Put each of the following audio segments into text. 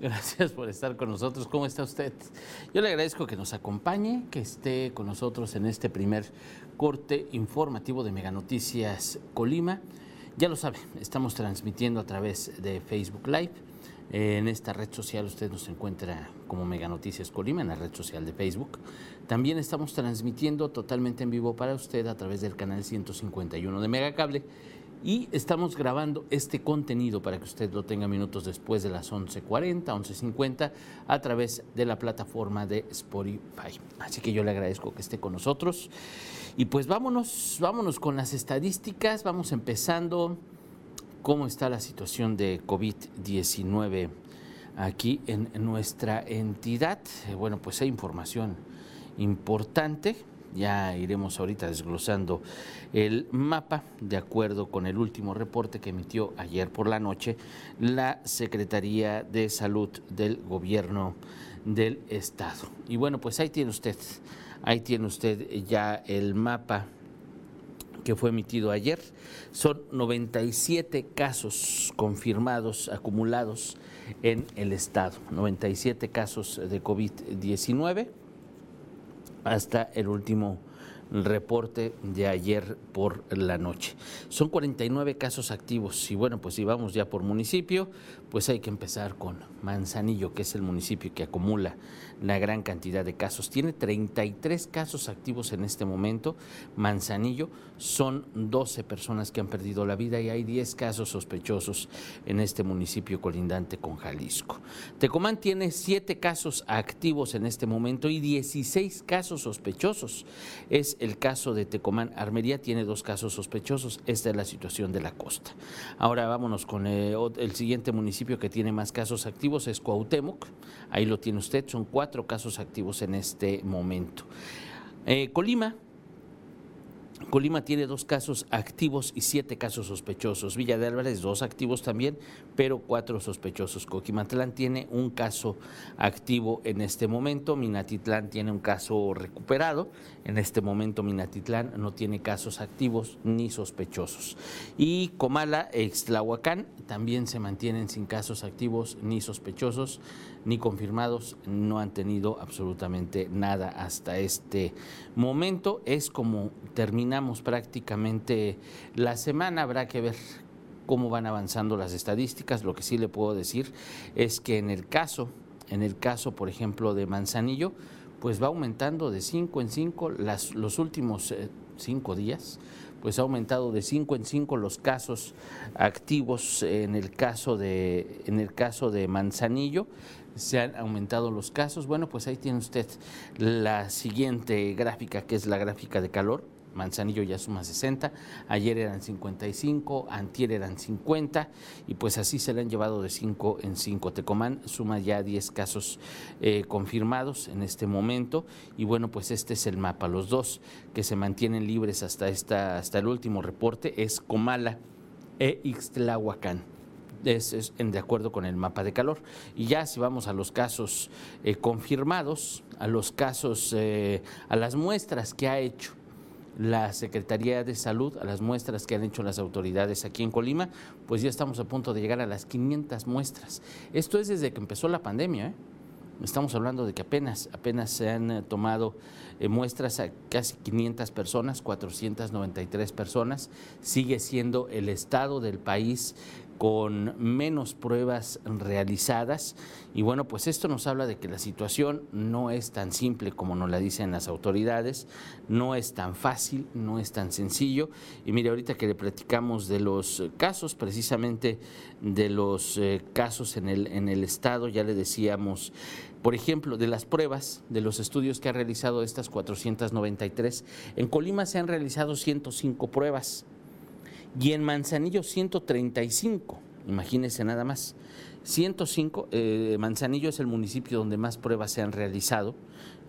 Gracias por estar con nosotros. ¿Cómo está usted? Yo le agradezco que nos acompañe, que esté con nosotros en este primer corte informativo de Mega Noticias Colima. Ya lo sabe, estamos transmitiendo a través de Facebook Live. En esta red social usted nos encuentra como Mega Noticias Colima, en la red social de Facebook. También estamos transmitiendo totalmente en vivo para usted a través del canal 151 de Megacable y estamos grabando este contenido para que usted lo tenga minutos después de las 11.40, 11.50 a través de la plataforma de Spotify. Así que yo le agradezco que esté con nosotros. Y pues vámonos, vámonos con las estadísticas. Vamos empezando cómo está la situación de COVID-19 aquí en nuestra entidad. Bueno, pues hay información importante ya iremos ahorita desglosando el mapa de acuerdo con el último reporte que emitió ayer por la noche la Secretaría de Salud del Gobierno del Estado. Y bueno, pues ahí tiene usted, ahí tiene usted ya el mapa que fue emitido ayer. Son 97 casos confirmados, acumulados en el Estado, 97 casos de COVID-19 hasta el último reporte de ayer por la noche. Son 49 casos activos y bueno, pues si vamos ya por municipio, pues hay que empezar con Manzanillo, que es el municipio que acumula la gran cantidad de casos. Tiene 33 casos activos en este momento. Manzanillo son 12 personas que han perdido la vida y hay 10 casos sospechosos en este municipio colindante con Jalisco. Tecomán tiene 7 casos activos en este momento y 16 casos sospechosos. Es el caso de Tecomán. Armería tiene dos casos sospechosos. Esta es la situación de la costa. Ahora vámonos con el, eh, el siguiente municipio que tiene más casos activos, es Cuauhtémoc. Ahí lo tiene usted, son cuatro casos activos en este momento. Eh, Colima Colima tiene dos casos activos y siete casos sospechosos. Villa de Álvarez, dos activos también, pero cuatro sospechosos. Coquimatlán tiene un caso activo en este momento. Minatitlán tiene un caso recuperado. En este momento Minatitlán no tiene casos activos ni sospechosos. Y Comala, Extlahuacán, también se mantienen sin casos activos ni sospechosos ni confirmados. No han tenido absolutamente nada hasta este momento. Es como termina prácticamente la semana, habrá que ver cómo van avanzando las estadísticas. Lo que sí le puedo decir es que en el caso, en el caso, por ejemplo, de Manzanillo, pues va aumentando de 5 en 5 los últimos 5 eh, días pues ha aumentado de 5 en 5 los casos activos en el caso de en el caso de Manzanillo se han aumentado los casos. Bueno, pues ahí tiene usted la siguiente gráfica, que es la gráfica de calor. Manzanillo ya suma 60, ayer eran 55, antier eran 50 y pues así se le han llevado de 5 en 5. Tecomán suma ya 10 casos eh, confirmados en este momento y bueno pues este es el mapa. Los dos que se mantienen libres hasta, esta, hasta el último reporte es Comala e Ixtlahuacán. Es, de acuerdo con el mapa de calor. Y ya si vamos a los casos eh, confirmados, a los casos, eh, a las muestras que ha hecho la Secretaría de Salud, a las muestras que han hecho las autoridades aquí en Colima, pues ya estamos a punto de llegar a las 500 muestras. Esto es desde que empezó la pandemia. ¿eh? Estamos hablando de que apenas, apenas se han eh, tomado eh, muestras a casi 500 personas, 493 personas. Sigue siendo el estado del país con menos pruebas realizadas. Y bueno, pues esto nos habla de que la situación no es tan simple como nos la dicen las autoridades, no es tan fácil, no es tan sencillo. Y mire, ahorita que le platicamos de los casos, precisamente de los eh, casos en el, en el Estado, ya le decíamos, por ejemplo, de las pruebas, de los estudios que ha realizado estas 493, en Colima se han realizado 105 pruebas y en Manzanillo 135, imagínense nada más. 105, eh, Manzanillo es el municipio donde más pruebas se han realizado,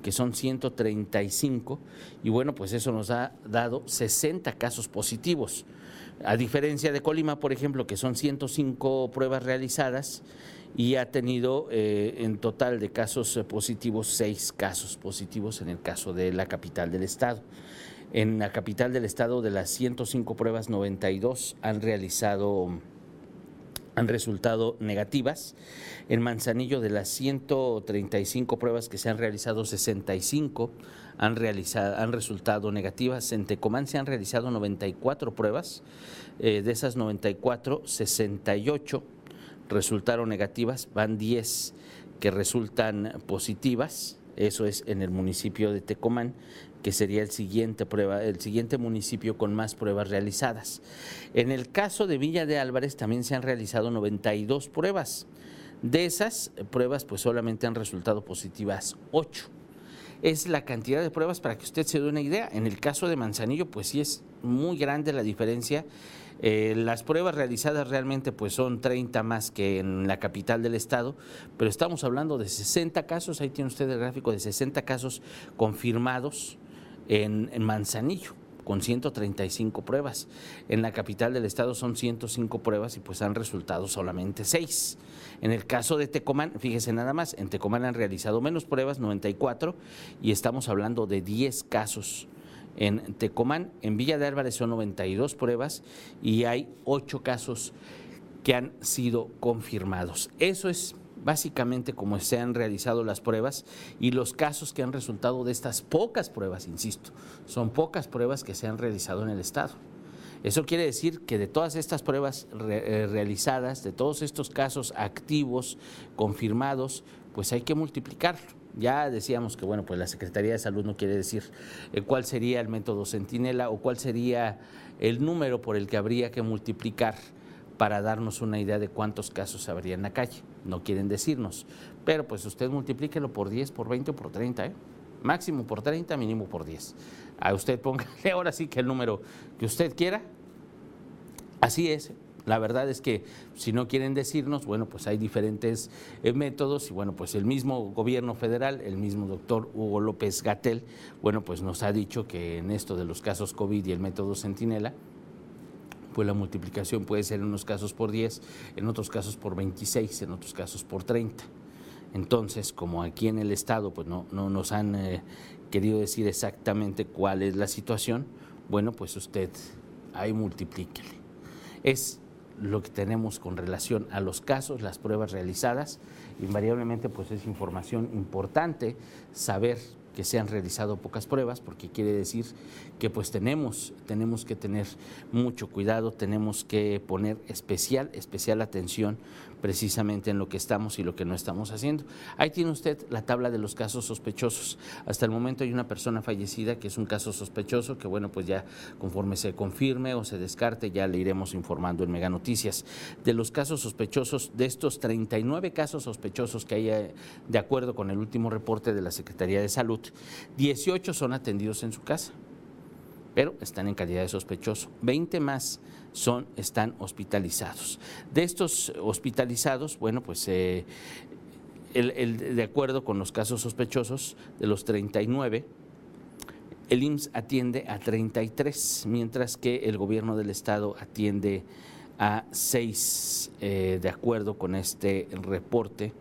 que son 135, y bueno, pues eso nos ha dado 60 casos positivos. A diferencia de Colima, por ejemplo, que son 105 pruebas realizadas y ha tenido eh, en total de casos positivos, 6 casos positivos en el caso de la capital del estado. En la capital del estado de las 105 pruebas, 92 han realizado han resultado negativas. En Manzanillo de las 135 pruebas que se han realizado, 65 han, realizado, han resultado negativas. En Tecomán se han realizado 94 pruebas. Eh, de esas 94, 68 resultaron negativas, van 10 que resultan positivas. Eso es en el municipio de Tecomán que sería el siguiente prueba, el siguiente municipio con más pruebas realizadas. En el caso de Villa de Álvarez también se han realizado 92 pruebas. De esas pruebas, pues solamente han resultado positivas 8. Es la cantidad de pruebas para que usted se dé una idea. En el caso de Manzanillo, pues sí es muy grande la diferencia. Eh, las pruebas realizadas realmente pues son 30 más que en la capital del estado, pero estamos hablando de 60 casos, ahí tiene usted el gráfico de 60 casos confirmados en, Manzanillo con 135 pruebas. En la capital del estado son 105 pruebas y pues han resultado solamente 6. En el caso de Tecomán, fíjese nada más, en Tecomán han realizado menos pruebas, 94, y estamos hablando de 10 casos. En Tecomán, en Villa de Álvarez son 92 pruebas y hay 8 casos que han sido confirmados. Eso es básicamente como se han realizado las pruebas y los casos que han resultado de estas pocas pruebas, insisto, son pocas pruebas que se han realizado en el Estado. Eso quiere decir que de todas estas pruebas eh, realizadas, de todos estos casos activos, confirmados, pues hay que multiplicarlo. Ya decíamos que bueno, pues la Secretaría de Salud no quiere decir eh, cuál sería el método Centinela o cuál sería el número por el que habría que multiplicar para darnos una idea de cuántos casos habría en la calle. No quieren decirnos, pero pues usted multiplíquelo por 10, por 20 o por 30, ¿eh? máximo por 30, mínimo por 10. A usted póngale ahora sí que el número que usted quiera. Así es. La verdad es que si no quieren decirnos, bueno, pues hay diferentes eh, métodos y bueno, pues el mismo gobierno federal, el mismo doctor Hugo López Gatel, bueno, pues nos ha dicho que en esto de los casos COVID y el método Centinela, pues la multiplicación puede ser en unos casos por 10, en otros casos por 26, en otros casos por 30. Entonces, como aquí en el Estado pues no, no nos han eh, querido decir exactamente cuál es la situación, bueno, pues usted ahí multiplíquele. Es lo que tenemos con relación a los casos, las pruebas realizadas. Invariablemente, pues es información importante saber que se han realizado pocas pruebas, porque quiere decir que pues tenemos, tenemos que tener mucho cuidado, tenemos que poner especial, especial atención precisamente en lo que estamos y lo que no estamos haciendo. Ahí tiene usted la tabla de los casos sospechosos. Hasta el momento hay una persona fallecida que es un caso sospechoso, que bueno, pues ya conforme se confirme o se descarte, ya le iremos informando en Mega Noticias. De los casos sospechosos, de estos 39 casos sospechosos que hay eh, de acuerdo con el último reporte de la Secretaría de Salud, 18 son atendidos en su casa pero están en calidad de sospechoso. 20 más son, están hospitalizados. De estos hospitalizados, bueno, pues eh, de acuerdo con los casos sospechosos, de los 39, el IMSS atiende a 33, mientras que el gobierno del estado atiende a 6, eh, de acuerdo con este reporte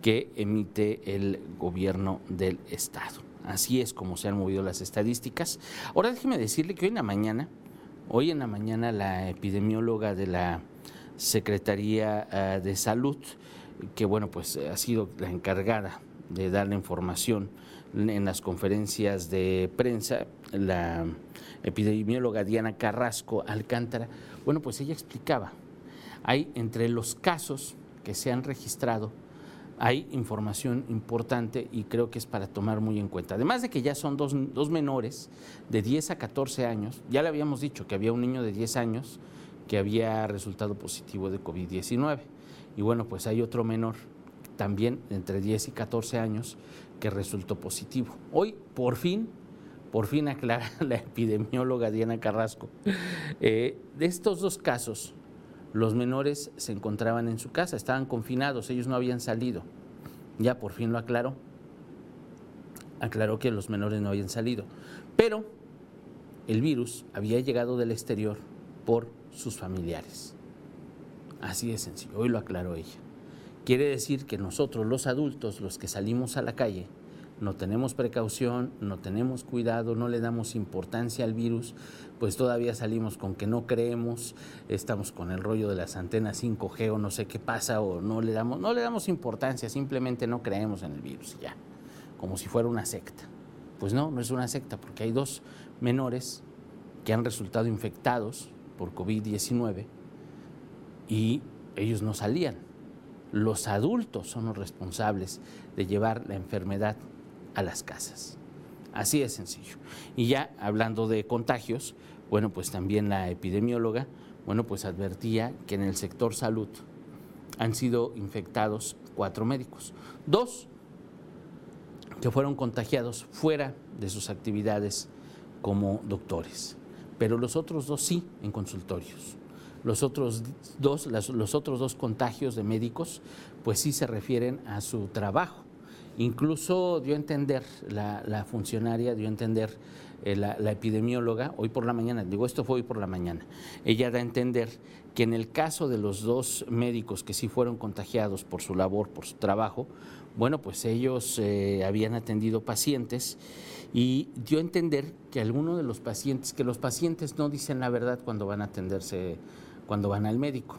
que emite el gobierno del estado. Así es como se han movido las estadísticas. Ahora déjeme decirle que hoy en la mañana, hoy en la mañana la epidemióloga de la Secretaría eh, de Salud, que bueno, pues ha sido la encargada de dar la información en las conferencias de prensa, la epidemióloga Diana Carrasco Alcántara, bueno, pues ella explicaba, hay entre los casos que se han registrado hay información importante y creo que es para tomar muy en cuenta. Además de que ya son dos, menores de 10 a 14 años, ya le habíamos dicho que había un niño de 10 años que había resultado positivo de COVID-19. Y bueno, pues hay otro menor también entre 10 y 14 años que resultó positivo. Hoy, por fin, por fin aclara la epidemióloga Diana Carrasco, eh, de estos dos casos, los menores se encontraban en su casa, estaban confinados, ellos no habían salido. Ya por fin lo aclaró. Aclaró que los menores no habían salido. Pero el virus había llegado del exterior por sus familiares. Así de sencillo, hoy lo aclaró ella. Quiere decir que nosotros los adultos, los que salimos a la calle, no tenemos precaución, no tenemos cuidado, no le damos importancia al virus, pues todavía salimos con que no creemos, estamos con el rollo de las antenas 5G o no sé qué pasa o no le damos no le damos importancia, simplemente no creemos en el virus ya, como si fuera una secta. Pues no, no es una secta porque hay dos menores que han resultado infectados por COVID-19 y ellos no salían. Los adultos son los responsables de llevar la enfermedad a las casas. Así de sencillo. Y ya hablando de contagios, bueno, pues también la epidemióloga, bueno, pues advertía que en el sector salud han sido infectados cuatro médicos. Dos que fueron contagiados fuera de sus actividades como doctores, pero los otros dos sí en consultorios. Los otros dos, los otros dos contagios de médicos, pues sí se refieren a su trabajo. Incluso dio a entender, la, funcionaria dio a entender, eh, la, epidemióloga, hoy por la mañana, digo esto fue hoy por la mañana, ella da a entender que en el caso de los dos médicos que sí fueron contagiados por su labor, por su trabajo, bueno, pues ellos eh, habían atendido pacientes y dio a entender que algunos de los pacientes, que los pacientes no dicen la verdad cuando van a atenderse cuando van al médico.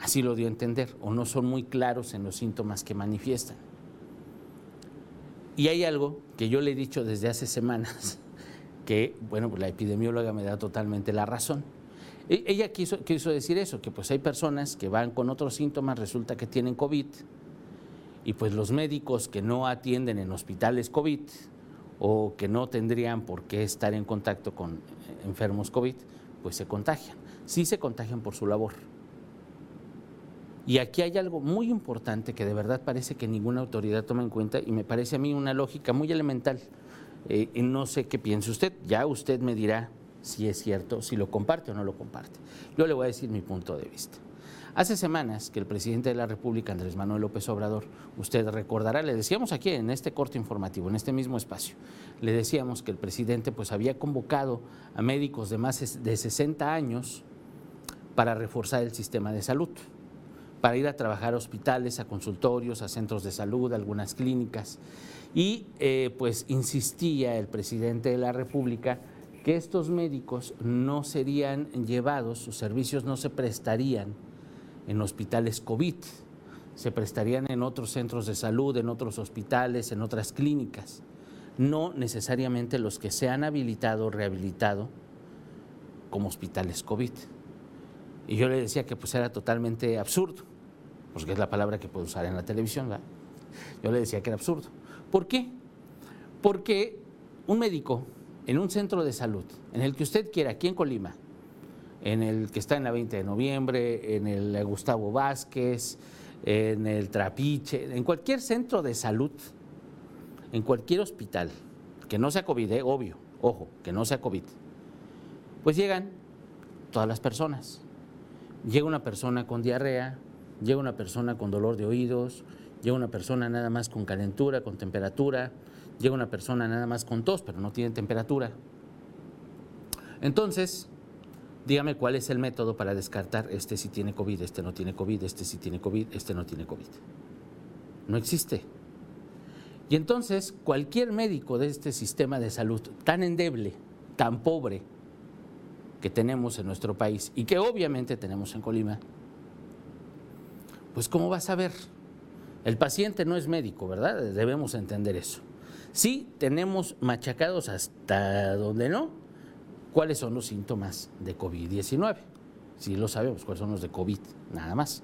Así lo dio a entender, o no son muy claros en los síntomas que manifiestan. Y hay algo que yo le he dicho desde hace semanas, que, bueno, pues la epidemióloga me da totalmente la razón. E, ella quiso, quiso decir eso, que pues hay personas que van con otros síntomas, resulta que tienen COVID, y pues los médicos que no atienden en hospitales COVID o que no tendrían por qué estar en contacto con enfermos COVID, pues se contagian sí se contagian por su labor. Y aquí hay algo muy importante que de verdad parece que ninguna autoridad toma en cuenta y me parece a mí una lógica muy elemental. Eh, no sé qué piense usted, ya usted me dirá si es cierto, si lo comparte o no lo comparte. Yo le voy a decir mi punto de vista. Hace semanas que el presidente de la República, Andrés Manuel López Obrador, usted recordará, le decíamos aquí en este corte informativo, en este mismo espacio, le decíamos que el presidente pues había convocado a médicos de más de 60 años para reforzar el sistema de salud, para ir a trabajar a hospitales, a consultorios, a centros de salud, a algunas clínicas. Y eh, pues insistía el presidente de la República que estos médicos no serían llevados, sus servicios no se prestarían en hospitales COVID, se prestarían en otros centros de salud, en otros hospitales, en otras clínicas, no necesariamente los que se han habilitado o rehabilitado como hospitales COVID. Y yo le decía que pues era totalmente absurdo, porque es la palabra que puedo usar en la televisión. Yo le decía que era absurdo. ¿Por qué? Porque un médico en un centro de salud, en el que usted quiera, aquí en Colima, en el que está en la 20 de noviembre, en el Gustavo Vázquez, en el Trapiche, en cualquier centro de salud, en cualquier hospital, que no sea COVID, eh, obvio, ojo, que no sea COVID, pues llegan todas las personas llega una persona con diarrea, llega una persona con dolor de oídos, llega una persona nada más con calentura, con temperatura, llega una persona nada más con tos, pero no tiene temperatura. Entonces, dígame cuál es el método para descartar este si tiene COVID, este no tiene COVID, este sí tiene COVID, este no tiene COVID. No existe. Y entonces, cualquier médico de este sistema de salud tan endeble, tan pobre, que tenemos en nuestro país y que obviamente tenemos en Colima, pues ¿cómo vas a ver? El paciente no es médico, ¿verdad? Debemos entender eso. Sí tenemos machacados hasta donde no, cuáles son los síntomas de COVID-19. Sí lo sabemos, cuáles son los de COVID, nada más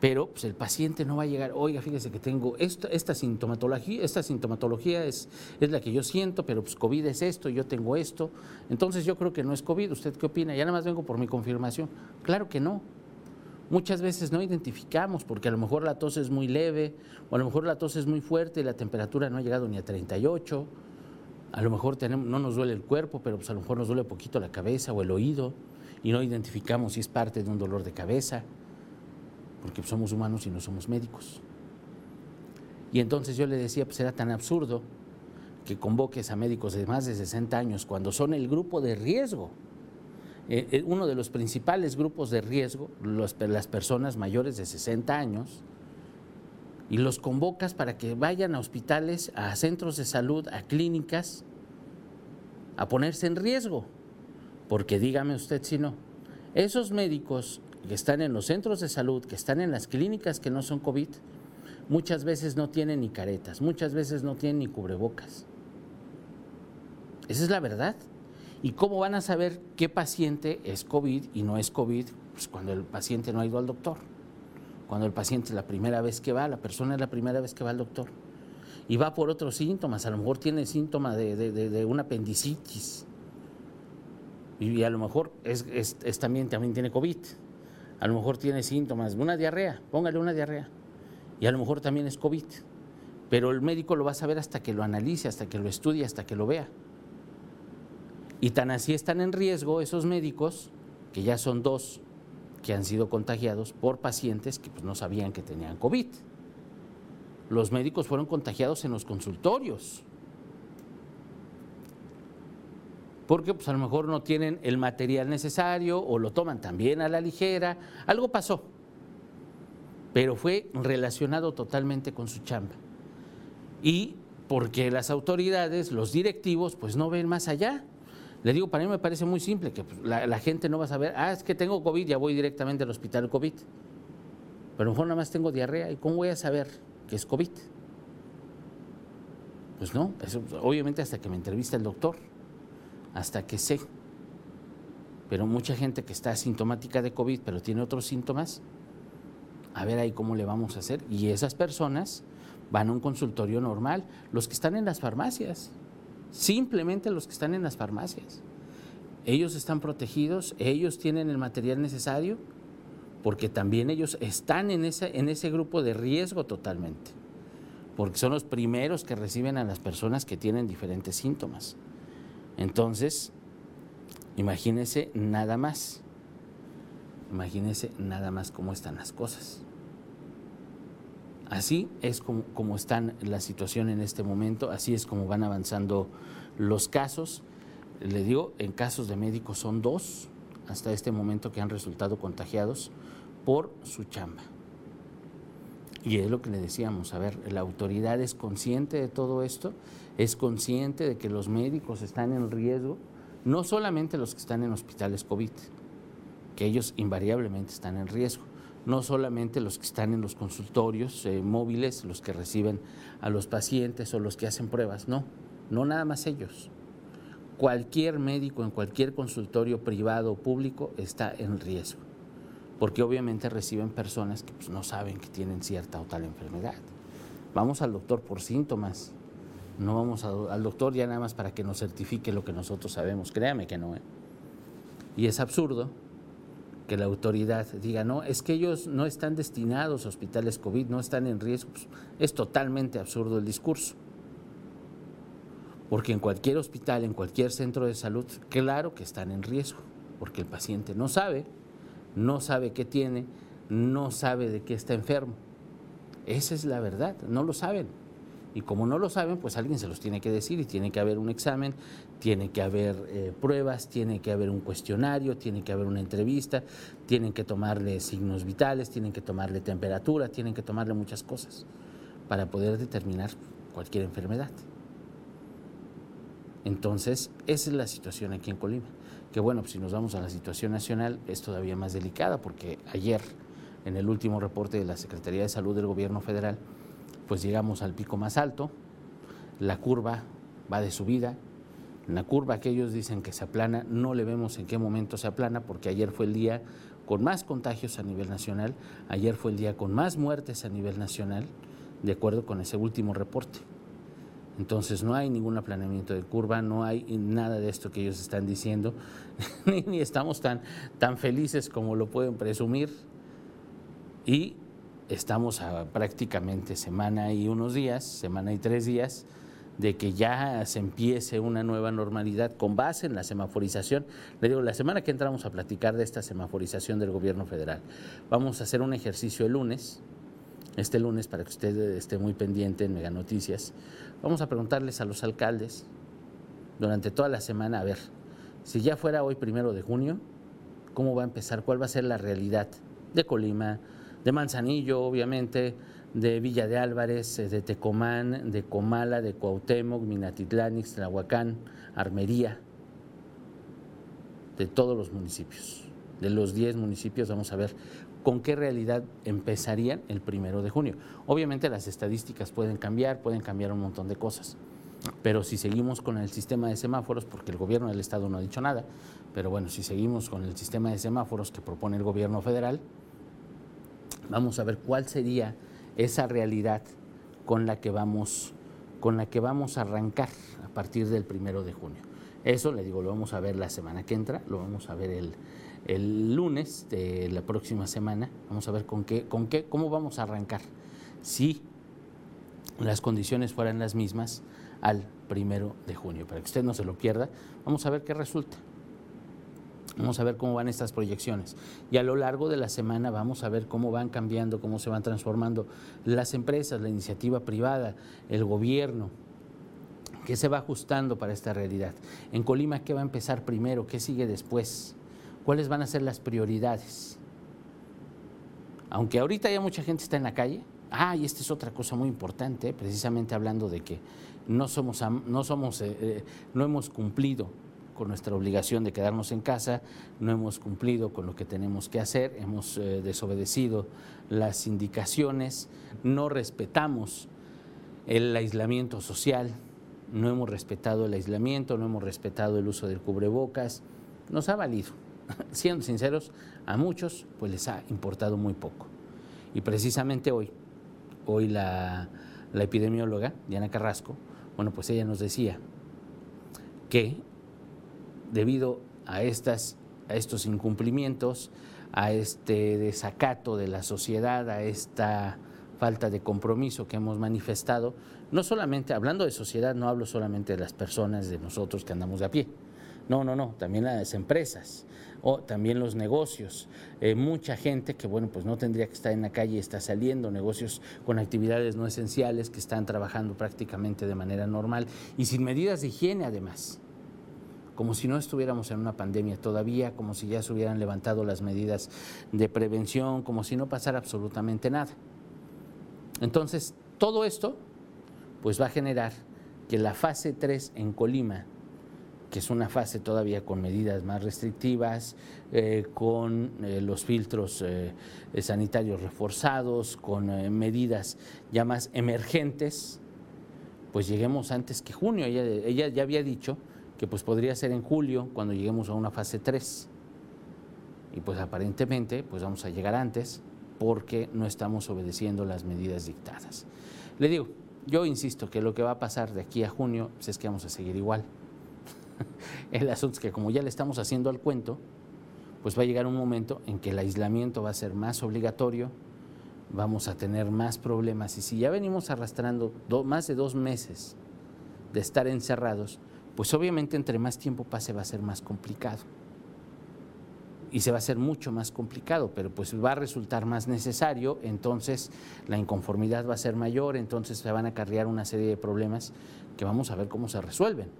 pero pues, el paciente no va a llegar, oiga, fíjese que tengo esta, esta sintomatología, esta sintomatología es, es la que yo siento, pero pues COVID es esto, yo tengo esto, entonces yo creo que no es COVID, ¿usted qué opina? Ya nada más vengo por mi confirmación. Claro que no. Muchas veces no identificamos porque a lo mejor la tos es muy leve o a lo mejor la tos es muy fuerte y la temperatura no ha llegado ni a 38. A lo mejor tenemos, no nos duele el cuerpo, pero pues a lo mejor nos duele poquito la cabeza o el oído y no identificamos si es parte de un dolor de cabeza porque somos humanos y no somos médicos. Y entonces yo le decía, pues era tan absurdo que convoques a médicos de más de 60 años cuando son el grupo de riesgo. Eh, eh, uno de los principales grupos de riesgo, las personas mayores de 60 años, y los convocas para que vayan a hospitales, a centros de salud, a clínicas, a ponerse en riesgo. Porque dígame usted si no, esos médicos que están en los centros de salud, que están en las clínicas que no son COVID, muchas veces no tienen ni caretas, muchas veces no tienen ni cubrebocas. Esa es la verdad. ¿Y cómo van a saber qué paciente es COVID y no es COVID? Pues cuando el paciente no ha ido al doctor. Cuando el paciente es la primera vez que va, la persona es la primera vez que va al doctor. Y va por otros síntomas, a lo mejor tiene síntoma de, una apendicitis. Y a lo mejor es, es, también, también tiene COVID. A lo mejor tiene síntomas de una diarrea, póngale una diarrea. Y a lo mejor también es COVID. Pero el médico lo va a saber hasta que lo analice, hasta que lo estudie, hasta que lo vea. Y tan así están en riesgo esos médicos, que ya son dos que han sido contagiados por pacientes que pues, no sabían que tenían COVID. Los médicos fueron contagiados en los consultorios. Porque pues, a lo mejor no tienen el material necesario o lo toman también a la ligera. Algo pasó. Pero fue relacionado totalmente con su chamba. Y porque las autoridades, los directivos, pues no ven más allá. Le digo, para mí me parece muy simple, que pues, la, gente no va a saber, ah, es que tengo COVID, ya voy directamente al hospital COVID. Pero a lo mejor nada más tengo diarrea, ¿y cómo voy a saber que es COVID? Pues no, obviamente hasta que me entrevista el doctor, hasta que sé. Pero mucha gente que está asintomática de COVID, pero tiene otros síntomas, a ver ahí cómo le vamos a hacer. Y esas personas van a un consultorio normal, los que están en las farmacias simplemente los que están en las farmacias. Ellos están protegidos, ellos tienen el material necesario, porque también ellos están en ese, en ese grupo de riesgo totalmente, porque son los primeros que reciben a las personas que tienen diferentes síntomas. Entonces, imagínense nada más, imagínense nada más cómo están las cosas. Así es como, como están la situación en este momento, así es como van avanzando los casos. Le digo, en casos de médicos son dos hasta este momento que han resultado contagiados por su chamba. Y es lo que le decíamos, a ver, la autoridad es consciente de todo esto, es consciente de que los médicos están en riesgo, no solamente los que están en hospitales COVID, que ellos invariablemente están en riesgo, no solamente los que están en los consultorios eh, móviles, los que reciben a los pacientes o los que hacen pruebas, no, no nada más ellos. Cualquier médico en cualquier consultorio privado o público está en riesgo, porque obviamente reciben personas que pues, no saben que tienen cierta o tal enfermedad. Vamos al doctor por síntomas, no vamos al doctor ya nada más para que nos certifique lo que nosotros sabemos, créame que no. ¿eh? Y es absurdo que la autoridad diga, no, es que ellos no están destinados a hospitales COVID, no están en riesgo. Pues, es totalmente absurdo el discurso. Porque en cualquier hospital, en cualquier centro de salud, claro que están en riesgo, porque el paciente no sabe, no sabe qué tiene, no sabe de qué está enfermo. Esa es la verdad, no lo saben. Y como no lo saben, pues alguien se los tiene que decir y tiene que haber un examen, tiene que haber eh, pruebas, tiene que haber un cuestionario, tiene que haber una entrevista, tienen que tomarle signos vitales, tienen que tomarle temperatura, tienen que tomarle muchas cosas para poder determinar cualquier enfermedad. Entonces, esa es la situación aquí en Colima. Que bueno, pues si nos vamos a la situación nacional es todavía más delicada porque ayer, en el último reporte de la Secretaría de Salud del Gobierno Federal, pues llegamos al pico más alto, la curva va de subida, la curva que ellos dicen que se aplana, no le vemos en qué momento se aplana, porque ayer fue el día con más contagios a nivel nacional, ayer fue el día con más muertes a nivel nacional, de acuerdo con ese último reporte. Entonces no hay ningún aplanamiento de curva, no hay nada de esto que ellos están diciendo, ni, estamos tan, tan felices como lo pueden presumir. Y estamos a prácticamente semana y unos días, semana y tres días, de que ya se empiece una nueva normalidad con base en la semaforización. Le digo, la semana que entramos a platicar de esta semaforización del gobierno federal, vamos a hacer un ejercicio el lunes, este lunes, para que usted esté muy pendiente en Mega Noticias, vamos a preguntarles a los alcaldes durante toda la semana, a ver, si ya fuera hoy primero de junio, ¿cómo va a empezar? ¿Cuál va a ser la realidad de Colima, de Manzanillo, obviamente, de Villa de Álvarez, eh, de Tecomán, de Comala, de Cuauhtémoc, Minatitlán, Ixtlahuacán, Armería, de todos los municipios. De los 10 municipios vamos a ver con qué realidad empezarían el primero de junio. Obviamente las estadísticas pueden cambiar, pueden cambiar un montón de cosas, pero si seguimos con el sistema de semáforos, porque el gobierno del estado no ha dicho nada, pero bueno, si seguimos con el sistema de semáforos que propone el gobierno federal, vamos a ver cuál sería esa realidad con la que vamos, con la que vamos a arrancar a partir del primero de junio. Eso, le digo, lo vamos a ver la semana que entra, lo vamos a ver el, el lunes de la próxima semana. Vamos a ver con qué, con qué, cómo vamos a arrancar. Si las condiciones fueran las mismas al primero de junio. Para que usted no se lo pierda, vamos a ver qué resulta. Vamos a ver cómo van estas proyecciones. Y a lo largo de la semana vamos a ver cómo van cambiando, cómo se van transformando las empresas, la iniciativa privada, el gobierno, qué se va ajustando para esta realidad. En Colima, ¿qué va a empezar primero? ¿Qué sigue después? ¿Cuáles van a ser las prioridades? Aunque ahorita ya mucha gente está en la calle, ah, y esta es otra cosa muy importante, precisamente hablando de que no somos, no somos, eh, eh, no hemos cumplido con nuestra obligación de quedarnos en casa, no hemos cumplido con lo que tenemos que hacer, hemos eh, desobedecido las indicaciones, no respetamos el aislamiento social, no hemos respetado el aislamiento, no hemos respetado el uso del cubrebocas, nos ha valido. Siendo sinceros, a muchos pues les ha importado muy poco. Y precisamente hoy, hoy la, la epidemióloga Diana Carrasco, bueno, pues ella nos decía que debido a, estas, a estos incumplimientos, a este desacato de la sociedad, a esta falta de compromiso que hemos manifestado, no solamente, hablando de sociedad, no hablo solamente de las personas, de nosotros que andamos de a pie, no, no, no, también las empresas o también los negocios. Eh, mucha gente que, bueno, pues no tendría que estar en la calle, está saliendo, negocios con actividades no esenciales que están trabajando prácticamente de manera normal y sin medidas de higiene además como si no estuviéramos en una pandemia todavía, como si ya se hubieran levantado las medidas de prevención, como si no pasara absolutamente nada. Entonces, todo esto pues va a generar que la fase 3 en Colima, que es una fase todavía con medidas más restrictivas, eh, con eh, los filtros eh, sanitarios reforzados, con medidas ya más emergentes, pues lleguemos antes que junio. Ella, ella ya había dicho que pues podría ser en julio cuando lleguemos a una fase 3. Y pues aparentemente pues vamos a llegar antes porque no estamos obedeciendo las medidas dictadas. Le digo, yo insisto que lo que va a pasar de aquí a junio pues, es que vamos a seguir igual. el asunto es que como ya le estamos haciendo al cuento, pues va a llegar un momento en que el aislamiento va a ser más obligatorio, vamos a tener más problemas y si ya venimos arrastrando más de dos meses de estar encerrados, pues obviamente entre más tiempo pase va a ser más complicado. Y se va a hacer mucho más complicado, pero pues va a resultar más necesario, entonces la inconformidad va a ser mayor, entonces se van a acarrear una serie de problemas que vamos a ver cómo se resuelven.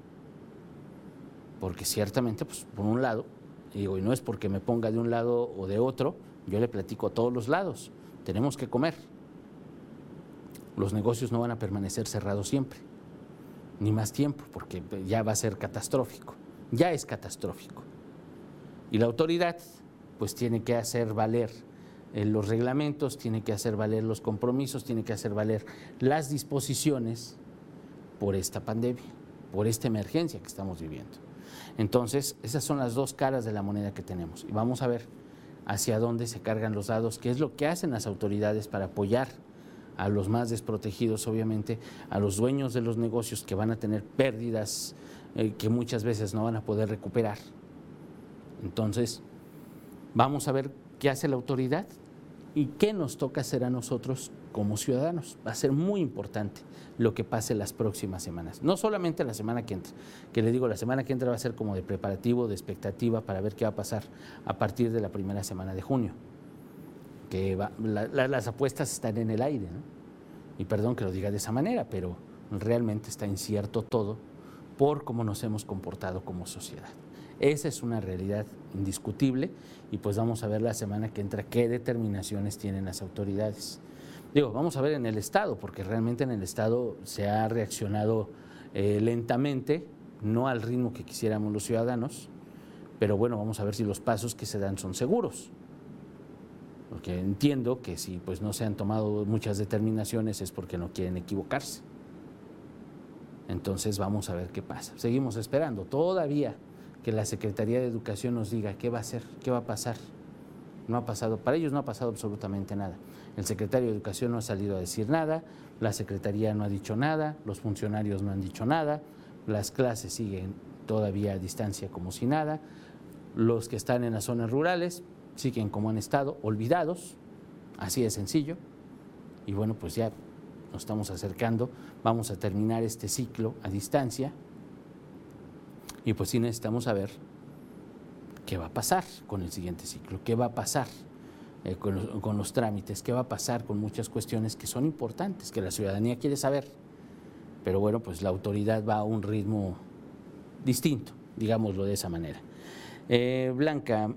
Porque ciertamente, pues por un lado, digo, y no es porque me ponga de un lado o de otro, yo le platico a todos los lados, tenemos que comer. Los negocios no van a permanecer cerrados siempre ni más tiempo, porque ya va a ser catastrófico, ya es catastrófico. Y la autoridad pues tiene que hacer valer eh, los reglamentos, tiene que hacer valer los compromisos, tiene que hacer valer las disposiciones por esta pandemia, por esta emergencia que estamos viviendo. Entonces, esas son las dos caras de la moneda que tenemos. Y vamos a ver hacia dónde se cargan los dados, qué es lo que hacen las autoridades para apoyar a los más desprotegidos, obviamente, a los dueños de los negocios que van a tener pérdidas eh, que muchas veces no van a poder recuperar. Entonces, vamos a ver qué hace la autoridad y qué nos toca hacer a nosotros como ciudadanos. Va a ser muy importante lo que pase las próximas semanas. No solamente la semana que entra, que le digo, la semana que entra va a ser como de preparativo, de expectativa para ver qué va a pasar a partir de la primera semana de junio que las apuestas están en el aire. Y perdón que lo diga de esa manera, pero realmente está incierto todo por cómo nos hemos comportado como sociedad. Esa es una realidad indiscutible y pues vamos a ver la semana que entra qué determinaciones tienen las autoridades. Digo, vamos a ver en el Estado, porque realmente en el Estado se ha reaccionado eh, lentamente, no al ritmo que quisiéramos los ciudadanos, pero bueno, vamos a ver si los pasos que se dan son seguros. Porque entiendo que si pues no se han tomado muchas determinaciones es porque no quieren equivocarse. Entonces vamos a ver qué pasa. Seguimos esperando todavía que la Secretaría de Educación nos diga qué va a hacer, qué va a pasar. No ha pasado, para ellos no ha pasado absolutamente nada. El secretario de Educación no ha salido a decir nada, la Secretaría no ha dicho nada, los funcionarios no han dicho nada, las clases siguen todavía a distancia como si nada, los que están en las zonas rurales siguen como han estado, olvidados, así de sencillo, y bueno, pues ya nos estamos acercando, vamos a terminar este ciclo a distancia, y pues sí necesitamos saber qué va a pasar con el siguiente ciclo, qué va a pasar eh, con, los, trámites, qué va a pasar con muchas cuestiones que son importantes, que la ciudadanía quiere saber. Pero bueno, pues la autoridad va a un ritmo distinto, digámoslo de esa manera. Eh, Blanca,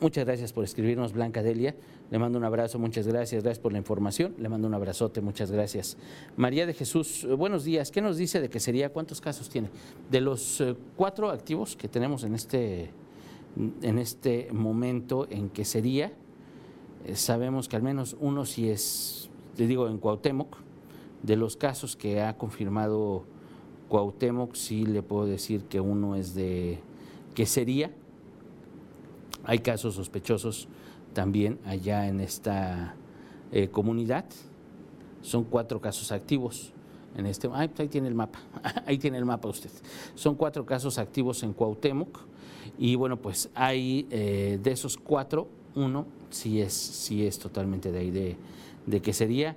muchas gracias por escribirnos, Blanca Delia. Le mando un abrazo, muchas gracias, gracias por la información. Le mando un abrazote, muchas gracias. María de Jesús, eh, buenos días. ¿Qué nos dice de que sería, cuántos casos tiene? De los eh, cuatro activos que tenemos en este, en este momento en que sería, eh, sabemos que al menos uno sí es, te digo, en Cuauhtémoc, de los casos que ha confirmado Cuauhtémoc, sí le puedo decir que uno es de, que sería, hay casos sospechosos también allá en esta eh, comunidad. Son cuatro casos activos en este. Pues ahí tiene el mapa. ahí tiene el mapa usted. Son cuatro casos activos en Cuauhtémoc. Y bueno, pues hay eh, de esos cuatro, uno sí es, sí es totalmente de ahí de, de quesería.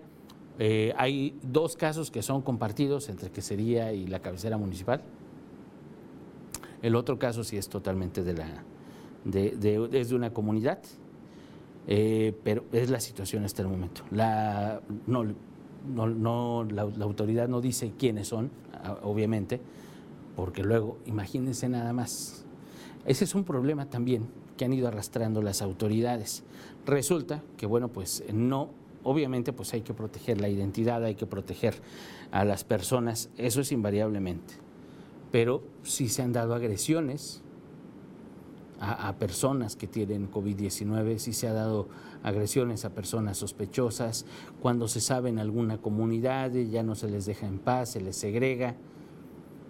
Eh, hay dos casos que son compartidos entre quesería y la cabecera municipal. El otro caso sí es totalmente de la, de, es de una comunidad eh, pero es la situación hasta el momento. La, no, no, la, autoridad no dice quiénes son, obviamente, porque luego, imagínense nada más. Ese es un problema también que han ido arrastrando las autoridades. Resulta que, bueno, pues no, obviamente, pues hay que proteger la identidad, hay que proteger a las personas, eso es invariablemente. Pero si se han dado agresiones, a, personas que tienen COVID-19, si se ha dado agresiones a personas sospechosas, cuando se sabe en alguna comunidad ya no se les deja en paz, se les segrega.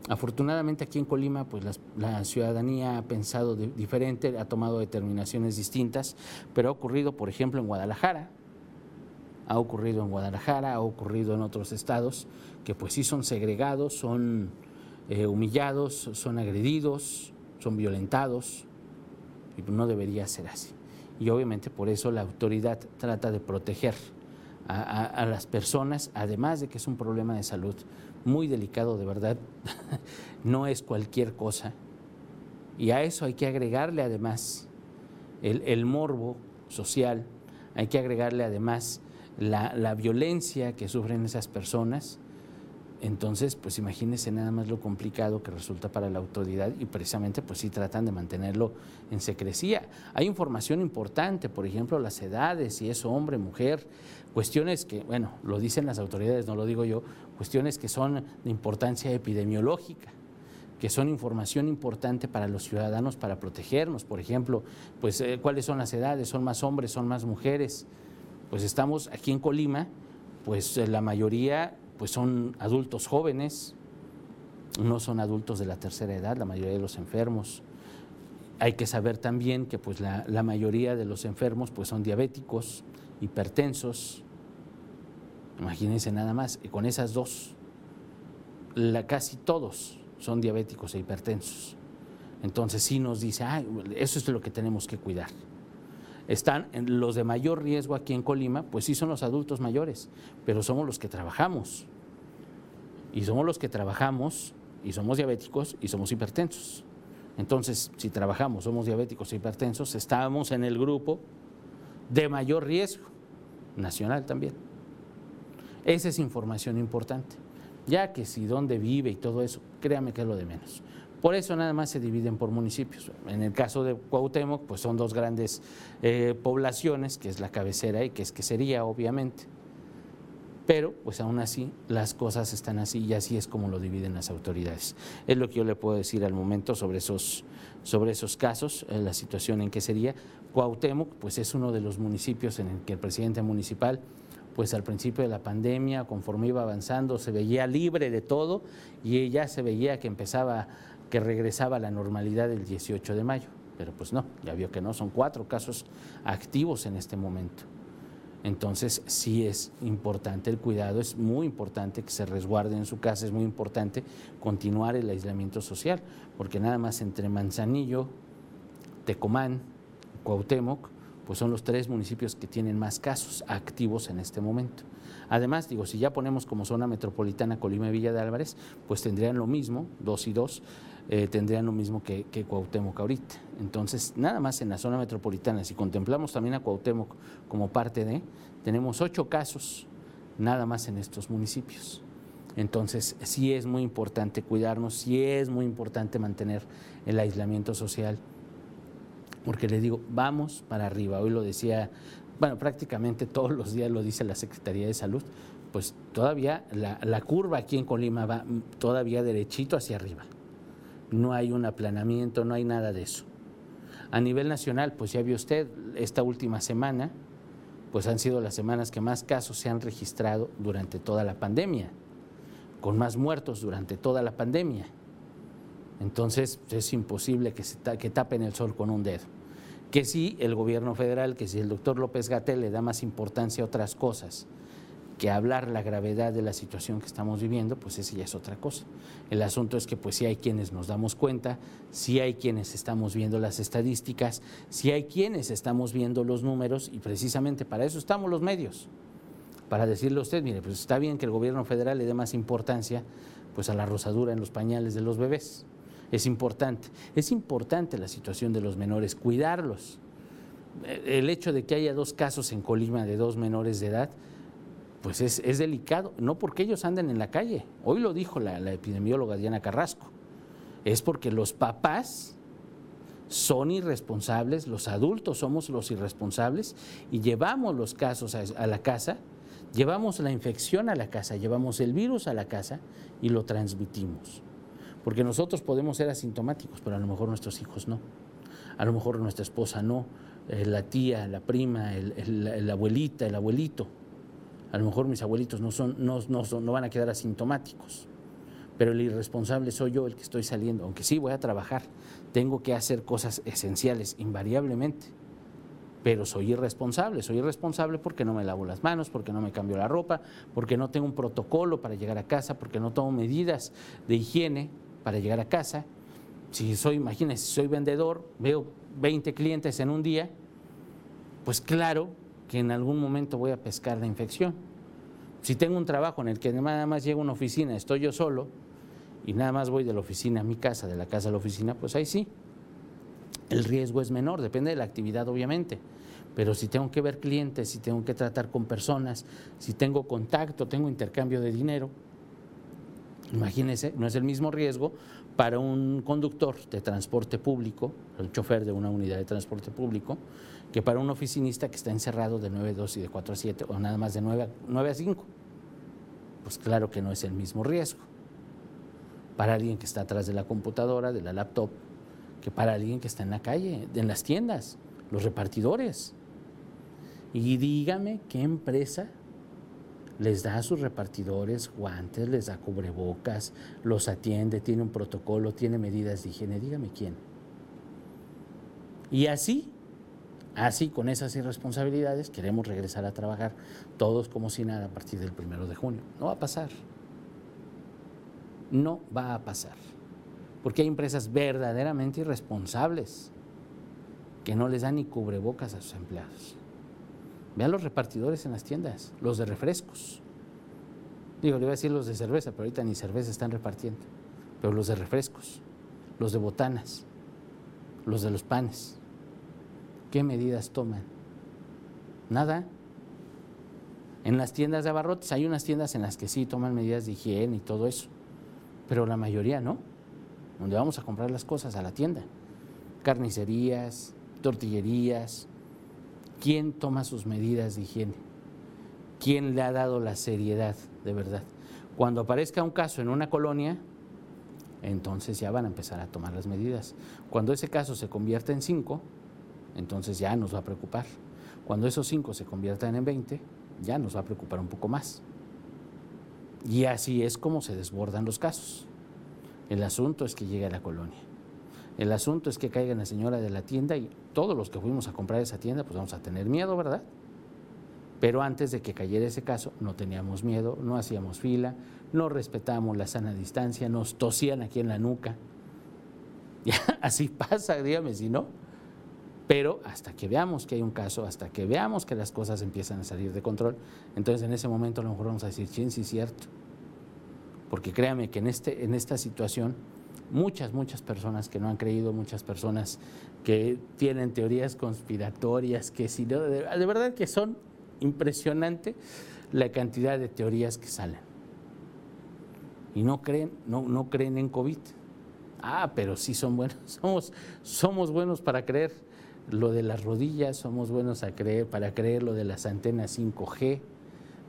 Afortunadamente aquí en Colima, pues la, ciudadanía ha pensado diferente, ha tomado determinaciones distintas, pero ha ocurrido, por ejemplo, en Guadalajara, ha ocurrido en Guadalajara, ha ocurrido en otros estados, que pues sí son segregados, son eh, humillados, son agredidos, son violentados y no debería ser así. Y obviamente por eso la autoridad trata de proteger a, las personas, además de que es un problema de salud muy delicado, de verdad, no es cualquier cosa. Y a eso hay que agregarle además el, morbo social, hay que agregarle además la, la violencia que sufren esas personas entonces, pues imagínense nada más lo complicado que resulta para la autoridad y precisamente pues sí tratan de mantenerlo en secrecía. Hay información importante, por ejemplo, las edades, si es hombre, mujer, cuestiones que, bueno, lo dicen las autoridades, no lo digo yo, cuestiones que son de importancia epidemiológica que son información importante para los ciudadanos para protegernos, por ejemplo, pues eh, cuáles son las edades, son más hombres, son más mujeres. Pues estamos aquí en Colima, pues eh, la mayoría pues son adultos jóvenes, no son adultos de la tercera edad, la mayoría de los enfermos. Hay que saber también que pues la, mayoría de los enfermos pues son diabéticos, hipertensos. Imagínense nada más, y con esas dos, la, casi todos son diabéticos e hipertensos. Entonces sí nos dice, ah, eso es lo que tenemos que cuidar. Están los de mayor riesgo aquí en Colima, pues sí son los adultos mayores, pero somos los que trabajamos. Y somos los que trabajamos y somos diabéticos y somos hipertensos. Entonces, si trabajamos, somos diabéticos e hipertensos, estamos en el grupo de mayor riesgo, nacional también. Esa es información importante. Ya que si dónde vive y todo eso, créame que es lo de menos. Por eso nada más se dividen por municipios. En el caso de Cuauhtémoc, pues son dos grandes eh, poblaciones, que es la cabecera y que es que sería, obviamente. Pero, pues aún así, las cosas están así y así es como lo dividen las autoridades. Es lo que yo le puedo decir al momento sobre esos, sobre esos casos, eh, la situación en que sería. Cuauhtémoc, pues es uno de los municipios en el que el presidente municipal, pues al principio de la pandemia, conforme iba avanzando, se veía libre de todo y ya se veía que empezaba, que regresaba a la normalidad el 18 de mayo. Pero pues no, ya vio que no, son cuatro casos activos en este momento. Entonces, sí es importante el cuidado, es muy importante que se resguarde en su casa, es muy importante continuar el aislamiento social, porque nada más entre Manzanillo, Tecomán, Cuauhtémoc, pues son los tres municipios que tienen más casos activos en este momento. Además, digo, si ya ponemos como zona metropolitana Colima y Villa de Álvarez, pues tendrían lo mismo, dos y dos, eh, tendrían lo mismo que, que, Cuauhtémoc ahorita. Entonces, nada más en la zona metropolitana, si contemplamos también a Cuauhtémoc como parte de, tenemos ocho casos nada más en estos municipios. Entonces, sí es muy importante cuidarnos, sí es muy importante mantener el aislamiento social, porque le digo, vamos para arriba. Hoy lo decía, bueno, prácticamente todos los días lo dice la Secretaría de Salud, pues todavía la, la curva aquí en Colima va todavía derechito hacia arriba no hay un aplanamiento, no hay nada de eso. A nivel nacional, pues ya vio usted, esta última semana, pues han sido las semanas que más casos se han registrado durante toda la pandemia, con más muertos durante toda la pandemia. Entonces es imposible que, se tapen el sol con un dedo. Que sí, el gobierno federal, que si el doctor López Gatel le da más importancia a otras cosas, que hablar la gravedad de la situación que estamos viviendo, pues esa ya es otra cosa. El asunto es que pues si hay quienes nos damos cuenta, si hay quienes estamos viendo las estadísticas, si hay quienes estamos viendo los números y precisamente para eso estamos los medios, para decirle a usted, mire, pues está bien que el gobierno federal le dé más importancia pues a la rosadura en los pañales de los bebés. Es importante, es importante la situación de los menores, cuidarlos. El hecho de que haya dos casos en Colima de dos menores de edad, pues es, delicado, no porque ellos anden en la calle, hoy lo dijo la, epidemióloga Diana Carrasco, es porque los papás son irresponsables, los adultos somos los irresponsables y llevamos los casos a, la casa, llevamos la infección a la casa, llevamos el virus a la casa y lo transmitimos. Porque nosotros podemos ser asintomáticos, pero a lo mejor nuestros hijos no. A lo mejor nuestra esposa no, eh, la tía, la prima, la abuelita, el abuelito a lo mejor mis abuelitos no, son, no, no, no van a quedar asintomáticos, pero el irresponsable soy yo el que estoy saliendo, aunque sí voy a trabajar, tengo que hacer cosas esenciales invariablemente, pero soy irresponsable, soy irresponsable porque no me lavo las manos, porque no me cambio la ropa, porque no tengo un protocolo para llegar a casa, porque no tomo medidas de higiene para llegar a casa. Si soy, imagínense, si soy vendedor, veo 20 clientes en un día, pues claro que en algún momento voy a pescar la infección. Si tengo un trabajo en el que nada más llego a una oficina, estoy yo solo y nada más voy de la oficina a mi casa, de la casa a la oficina, pues ahí sí. El riesgo es menor, depende de la actividad obviamente. Pero si tengo que ver clientes, si tengo que tratar con personas, si tengo contacto, tengo intercambio de dinero, imagínense, no es el mismo riesgo para un conductor de transporte público, el chofer de una unidad de transporte público, que para un oficinista que está encerrado de 9 a 2 y de 4 a 7 o nada más de 9 a, 9 a 5. Pues claro que no es el mismo riesgo. Para alguien que está atrás de la computadora, de la laptop, que para alguien que está en la calle, en las tiendas, los repartidores. Y dígame qué empresa les da a sus repartidores guantes, les da cubrebocas, los atiende, tiene un protocolo, tiene medidas de higiene. Dígame quién. Y así Así, con esas irresponsabilidades, queremos regresar a trabajar todos como si nada a partir del primero de junio. No va a pasar. No va a pasar. Porque hay empresas verdaderamente irresponsables que no les dan ni cubrebocas a sus empleados. Vean los repartidores en las tiendas, los de refrescos. Digo, le voy a decir los de cerveza, pero ahorita ni cerveza están repartiendo. Pero los de refrescos, los de botanas, los de los panes ¿Qué medidas toman? Nada. En las tiendas de abarrotes hay unas tiendas en las que sí toman medidas de higiene y todo eso, pero la mayoría no. Donde vamos a comprar las cosas a la tienda. Carnicerías, tortillerías. ¿Quién toma sus medidas de higiene? quién le ha dado la seriedad de verdad. Cuando aparezca un caso en una colonia, entonces ya van a empezar a tomar las medidas. Cuando ese caso se convierta en cinco, entonces ya nos va a preocupar. Cuando esos cinco se conviertan en 20, ya nos va a preocupar un poco más. Y así es como se desbordan los casos. El asunto es que llegue a la colonia. El asunto es que caiga la señora de la tienda y todos los que fuimos a comprar esa tienda, pues vamos a tener miedo, ¿verdad? Pero antes de que cayera ese caso, no teníamos miedo, no hacíamos fila, no respetábamos la sana distancia, nos tosían aquí en la nuca. Ya, así pasa, dígame si no. Pero hasta que veamos que hay un caso, hasta que veamos que las cosas empiezan a salir de control, entonces en ese momento a lo mejor vamos a decir, sí, sí, cierto. Porque créame que en, este, en esta situación, muchas, muchas personas que no han creído, muchas personas que tienen teorías conspiratorias, que si no, de, de verdad que son impresionante la cantidad de teorías que salen. Y no creen, no, no creen en COVID. Ah, pero sí son buenos, somos, somos buenos para creer lo de las rodillas, somos buenos a creer, para creer lo de las antenas 5G,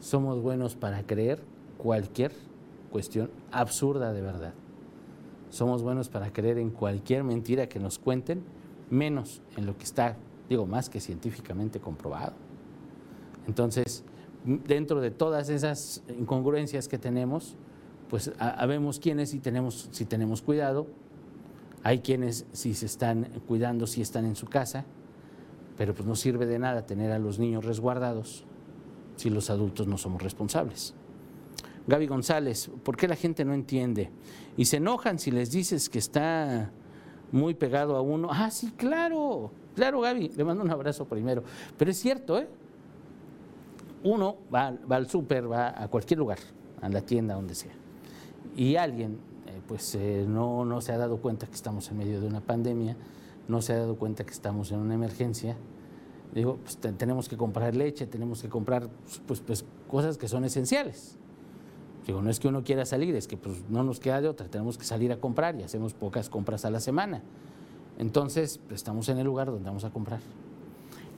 somos buenos para creer cualquier cuestión absurda de verdad. Somos buenos para creer en cualquier mentira que nos cuenten, menos en lo que está, digo, más que científicamente comprobado. Entonces, dentro de todas esas incongruencias que tenemos, pues habemos quienes si tenemos, si tenemos cuidado, hay quienes si se están cuidando, si están en su casa, pero pues no sirve de nada tener a los niños resguardados si los adultos no somos responsables. Gaby González, ¿por qué la gente no entiende? Y se enojan si les dices que está muy pegado a uno. Ah, sí, claro, claro, Gaby, le mando un abrazo primero. Pero es cierto, ¿eh? Uno va, al súper, va a cualquier lugar, a la tienda, donde sea, y alguien pues eh, no, no se ha dado cuenta que estamos en medio de una pandemia, no se ha dado cuenta que estamos en una emergencia. Digo, pues tenemos que comprar leche, tenemos que comprar pues, pues, cosas que son esenciales. Digo, no es que uno quiera salir, es que pues, no nos queda de otra, tenemos que salir a comprar y hacemos pocas compras a la semana. Entonces, estamos en el lugar donde vamos a comprar.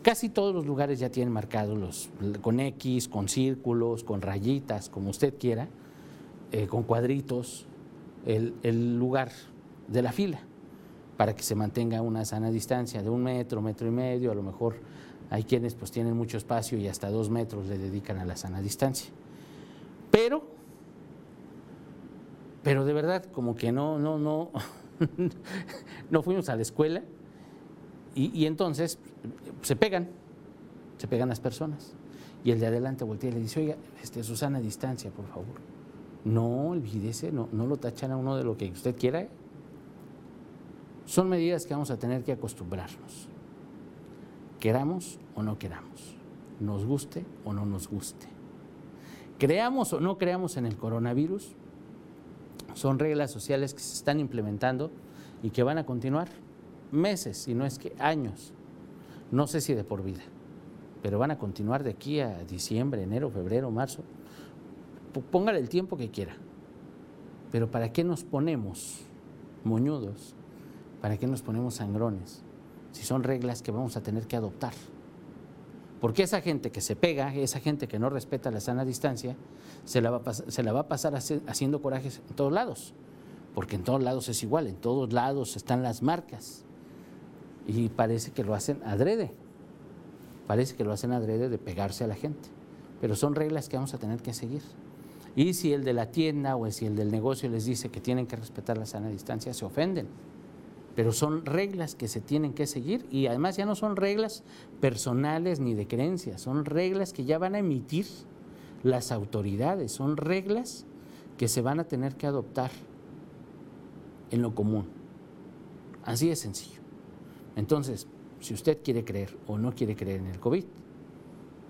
Casi todos los lugares ya tienen marcados los, con X, con círculos, con rayitas, como usted quiera, eh, con cuadritos, el, lugar de la fila para que se mantenga una sana distancia de un metro, metro y medio, a lo mejor hay quienes pues tienen mucho espacio y hasta dos metros le dedican a la sana distancia. Pero, pero de verdad, como que no, no, no, no fuimos a la escuela y, entonces se pegan, se pegan las personas. Y el de adelante voltea y le dice, oiga, este, Susana distancia, por favor. No, olvídese, no, no lo tachan a uno de lo que usted quiera. Son medidas que vamos a tener que acostumbrarnos. Queramos o no queramos. Nos guste o no nos guste. Creamos o no creamos en el coronavirus. Son reglas sociales que se están implementando y que van a continuar meses, si no es que años. No sé si de por vida, pero van a continuar de aquí a diciembre, enero, febrero, marzo póngale el tiempo que quiera. Pero ¿para qué nos ponemos moñudos? ¿Para qué nos ponemos sangrones? Si son reglas que vamos a tener que adoptar. Porque esa gente que se pega, esa gente que no respeta la sana distancia, se la va a, pasar haciendo corajes en todos lados. Porque en todos lados es igual, en todos lados están las marcas. Y parece que lo hacen adrede. Parece que lo hacen adrede de pegarse a la gente. Pero son reglas que vamos a tener que seguir. Y si el de la tienda o si el del negocio les dice que tienen que respetar la sana distancia, se ofenden. Pero son reglas que se tienen que seguir y además ya no son reglas personales ni de creencias, son reglas que ya van a emitir las autoridades, son reglas que se van a tener que adoptar en lo común. Así de sencillo. Entonces, si usted quiere creer o no quiere creer en el COVID,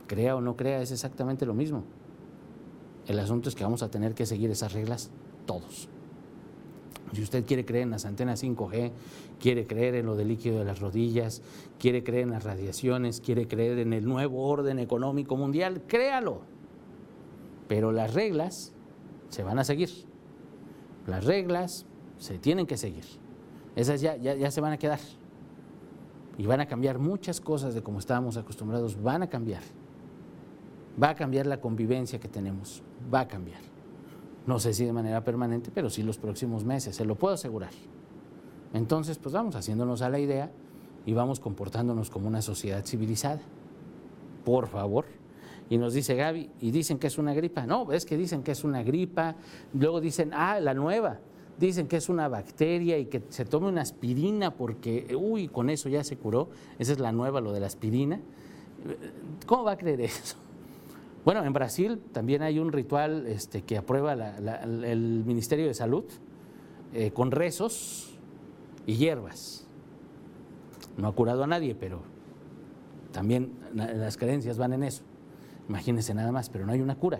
crea o no crea, es exactamente lo mismo. El asunto es que vamos a tener que seguir esas reglas todos. Si usted quiere creer en las antenas 5G, quiere creer en lo del líquido de las rodillas, quiere creer en las radiaciones, quiere creer en el nuevo orden económico mundial, créalo. Pero las reglas se van a seguir. Las reglas se tienen que seguir. Esas ya, ya, ya se van a quedar. Y van a cambiar muchas cosas de como estábamos acostumbrados, van a cambiar. va a cambiar la convivencia que tenemos, va a cambiar. No sé si de manera permanente, pero sí los próximos meses, se lo puedo asegurar. Entonces, pues vamos haciéndonos a la idea y vamos comportándonos como una sociedad civilizada. Por favor. Y nos dice Gaby, y dicen que es una gripa. No, es que dicen que es una gripa. Luego dicen, ah, la nueva. Dicen que es una bacteria y que se tome una aspirina porque, uy, con eso ya se curó. Esa es la nueva, lo de la aspirina. ¿Cómo va a creer eso? Bueno, en Brasil también hay un ritual este, que aprueba el Ministerio de Salud eh, con rezos y hierbas. No ha curado a nadie, pero también las creencias van en eso. Imagínense nada más, pero no hay una cura.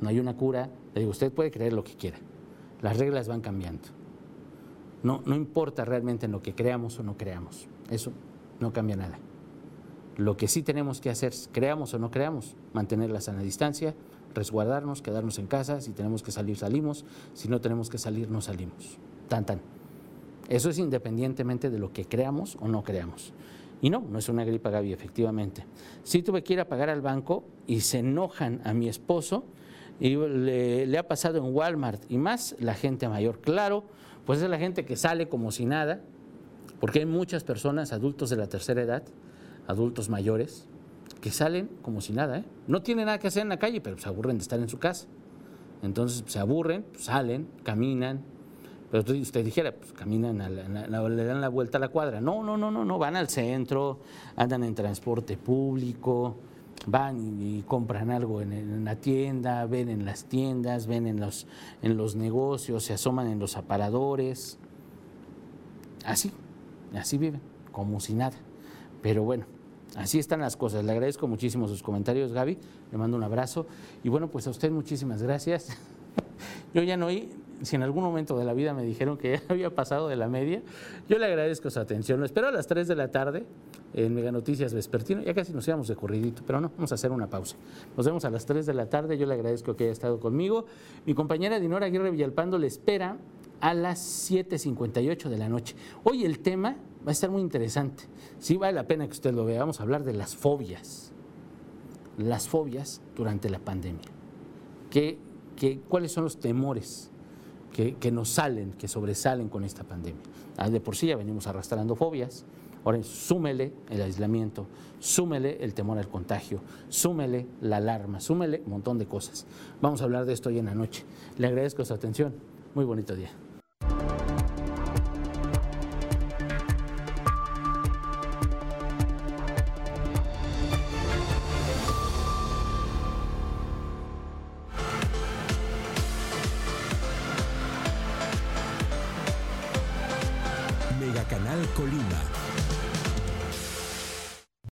No hay una cura. Le digo, usted puede creer lo que quiera. Las reglas van cambiando. No, no importa realmente en lo que creamos o no creamos. Eso no cambia nada. Lo que sí tenemos que hacer, creamos o no creamos, mantener la sana distancia, resguardarnos, quedarnos en casa, si tenemos que salir, salimos, si no tenemos que salir, no salimos. Tan, tan. Eso es independientemente de lo que creamos o no creamos. Y no, no es una gripa, Gaby, efectivamente. Sí tuve que ir a pagar al banco y se enojan a mi esposo y le, le, ha pasado en Walmart y más la gente mayor. Claro, pues es la gente que sale como si nada, porque hay muchas personas, adultos de la tercera edad, adultos mayores que salen como si nada, ¿eh? no tienen nada que hacer en la calle, pero se aburren de estar en su casa. Entonces se aburren, pues, salen, caminan, pero usted dijera, pues caminan, le dan la vuelta a la cuadra. No, no, no, no, no, van al centro, andan en transporte público, van y, compran algo en, en, la tienda, ven en las tiendas, ven en los, en los negocios, se asoman en los aparadores. Así, así viven, como si nada. Pero bueno, así están las cosas. Le agradezco muchísimo sus comentarios, Gaby. Le mando un abrazo. Y bueno, pues a usted muchísimas gracias. Yo ya no oí, si en algún momento de la vida me dijeron que ya había pasado de la media, yo le agradezco su atención. Lo espero a las 3 de la tarde en Mega Noticias Vespertino. Ya casi nos íbamos de corridito, pero no, vamos a hacer una pausa. Nos vemos a las 3 de la tarde. Yo le agradezco que haya estado conmigo. Mi compañera Dinora Aguirre Villalpando le espera a las 7.58 de la noche. Hoy el tema va a estar muy interesante. Sí vale la pena que usted lo vea. Vamos a hablar de las fobias. Las fobias durante la pandemia. ¿Qué, qué, cuáles son los temores que, que, nos salen, que sobresalen con esta pandemia? Ah, de por sí ya venimos arrastrando fobias. Ahora súmele el aislamiento, súmele el temor al contagio, súmele la alarma, súmele un montón de cosas. Vamos a hablar de esto hoy en la noche. Le agradezco su atención. Muy bonito día.